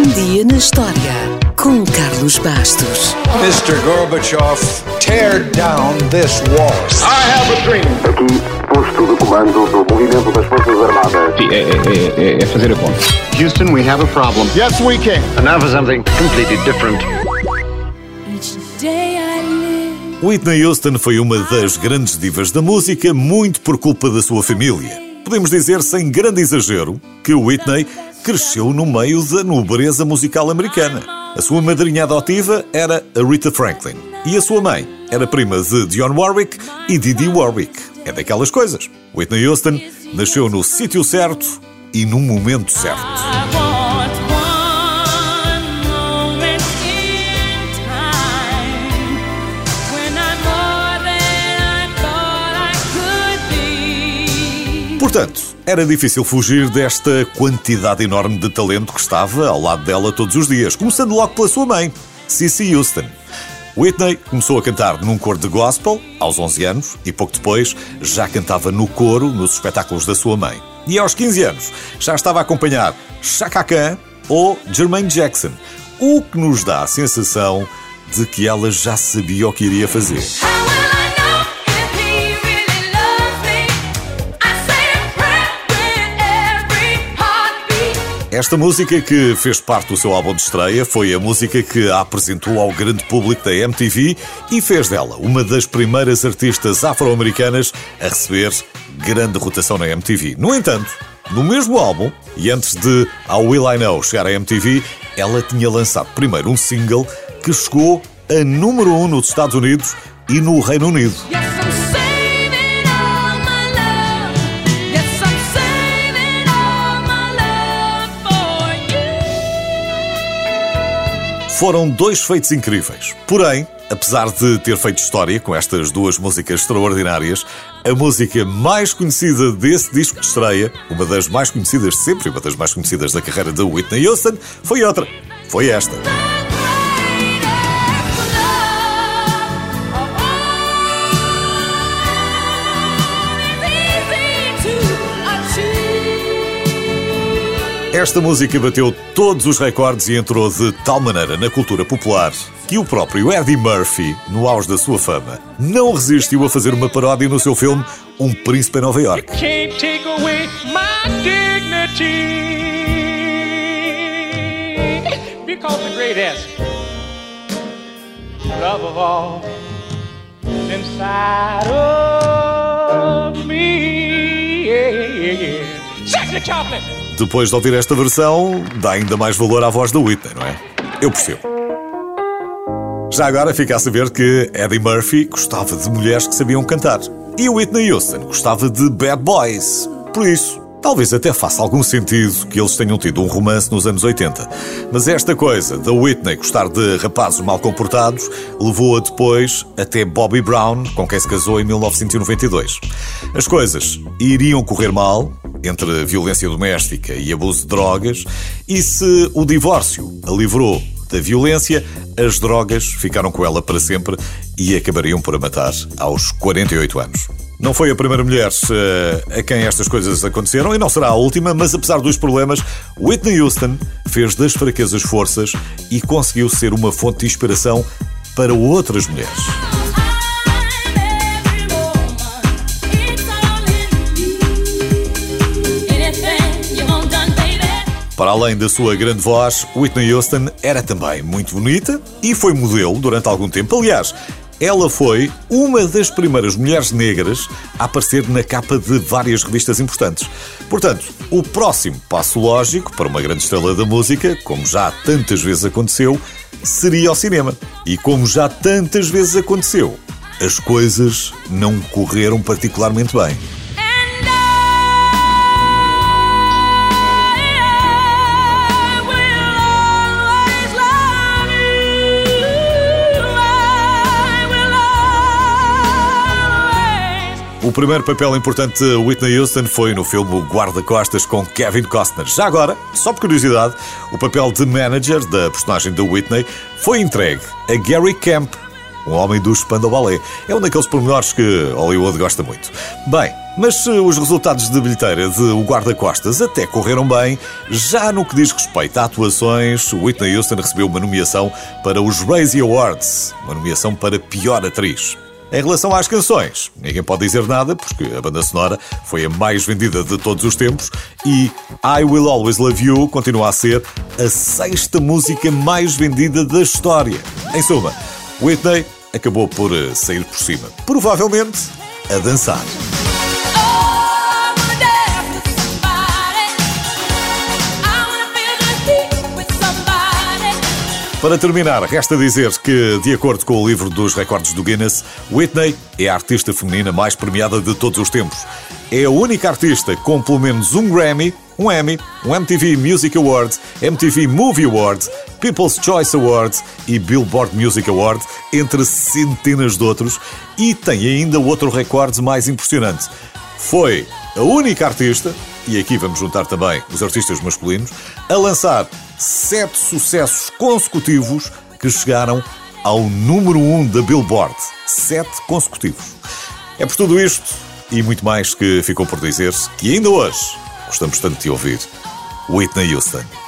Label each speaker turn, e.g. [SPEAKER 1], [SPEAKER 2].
[SPEAKER 1] Um dia na história com Carlos Bastos.
[SPEAKER 2] Mr. Gorbachev, tear down this wall.
[SPEAKER 3] I have a dream.
[SPEAKER 4] Aqui, posto de comando do movimento das Forças Armadas.
[SPEAKER 5] Sim, é, é, é, é fazer a conta.
[SPEAKER 4] Houston, we have a problem.
[SPEAKER 3] Yes, we can.
[SPEAKER 4] And now for something completely different.
[SPEAKER 6] Each day I live.
[SPEAKER 7] Whitney Houston foi uma das grandes divas da música, muito por culpa da sua família. Podemos dizer, sem grande exagero, que Whitney cresceu no meio da nobreza musical americana. A sua madrinha adotiva era a Rita Franklin e a sua mãe era prima de Dionne Warwick e Didi Warwick. É daquelas coisas. Whitney Houston nasceu no sítio certo e no momento certo. Portanto, era difícil fugir desta quantidade enorme de talento que estava ao lado dela todos os dias, começando logo pela sua mãe, Cissy Houston. Whitney começou a cantar num coro de gospel aos 11 anos e pouco depois já cantava no coro nos espetáculos da sua mãe. E aos 15 anos já estava a acompanhar Chaka Khan ou Jermaine Jackson, o que nos dá a sensação de que ela já sabia o que iria fazer. Esta música que fez parte do seu álbum de estreia foi a música que a apresentou ao grande público da MTV e fez dela uma das primeiras artistas afro-americanas a receber grande rotação na MTV. No entanto, no mesmo álbum, e antes de How Will I Know chegar à MTV, ela tinha lançado primeiro um single que chegou a número 1 um nos Estados Unidos e no Reino Unido. Foram dois feitos incríveis. Porém, apesar de ter feito história com estas duas músicas extraordinárias, a música mais conhecida desse disco de estreia, uma das mais conhecidas de sempre, uma das mais conhecidas da carreira de Whitney Houston, foi outra. Foi esta. Esta música bateu todos os recordes e entrou de tal maneira na cultura popular que o próprio Eddie Murphy, no auge da sua fama, não resistiu a fazer uma paródia no seu filme Um Príncipe em Nova York.
[SPEAKER 8] inside of me. Yeah, yeah, yeah.
[SPEAKER 7] Depois de ouvir esta versão, dá ainda mais valor à voz da Whitney, não é? Eu percebo. Já agora fica a saber que Eddie Murphy gostava de mulheres que sabiam cantar. E Whitney Houston gostava de bad boys. Por isso, talvez até faça algum sentido que eles tenham tido um romance nos anos 80. Mas esta coisa da Whitney gostar de rapazes mal comportados levou-a depois até Bobby Brown, com quem se casou em 1992. As coisas iriam correr mal entre violência doméstica e abuso de drogas, e se o divórcio a livrou da violência, as drogas ficaram com ela para sempre e acabariam por a matar aos 48 anos. Não foi a primeira mulher a quem estas coisas aconteceram e não será a última, mas apesar dos problemas, Whitney Houston fez das fraquezas forças e conseguiu ser uma fonte de inspiração para outras mulheres. Para além da sua grande voz, Whitney Houston era também muito bonita e foi modelo durante algum tempo. Aliás, ela foi uma das primeiras mulheres negras a aparecer na capa de várias revistas importantes. Portanto, o próximo passo lógico para uma grande estrela da música, como já tantas vezes aconteceu, seria o cinema. E como já tantas vezes aconteceu, as coisas não correram particularmente bem. O primeiro papel importante de Whitney Houston foi no filme Guarda-Costas com Kevin Costner. Já agora, só por curiosidade, o papel de manager da personagem de Whitney foi entregue a Gary Camp, um homem do Spandau Ballet. É um daqueles pormenores que Hollywood gosta muito. Bem, Mas se os resultados de bilheteira de O Guarda-Costas até correram bem, já no que diz respeito a atuações, Whitney Houston recebeu uma nomeação para os Razzie Awards, uma nomeação para pior atriz. Em relação às canções, ninguém pode dizer nada, porque a banda sonora foi a mais vendida de todos os tempos e I Will Always Love You continua a ser a sexta música mais vendida da história. Em suma, Whitney acabou por eh, sair por cima, provavelmente a dançar. Para terminar, resta dizer que, de acordo com o livro dos recordes do Guinness, Whitney é a artista feminina mais premiada de todos os tempos. É a única artista com pelo menos um Grammy, um Emmy, um MTV Music Award, MTV Movie Award, People's Choice Award e Billboard Music Award, entre centenas de outros, e tem ainda outro recorde mais impressionante. Foi a única artista, e aqui vamos juntar também os artistas masculinos, a lançar sete sucessos consecutivos que chegaram ao número um da Billboard. Sete consecutivos. É por tudo isto e muito mais que ficou por dizer que ainda hoje gostamos tanto de ouvir Whitney Houston.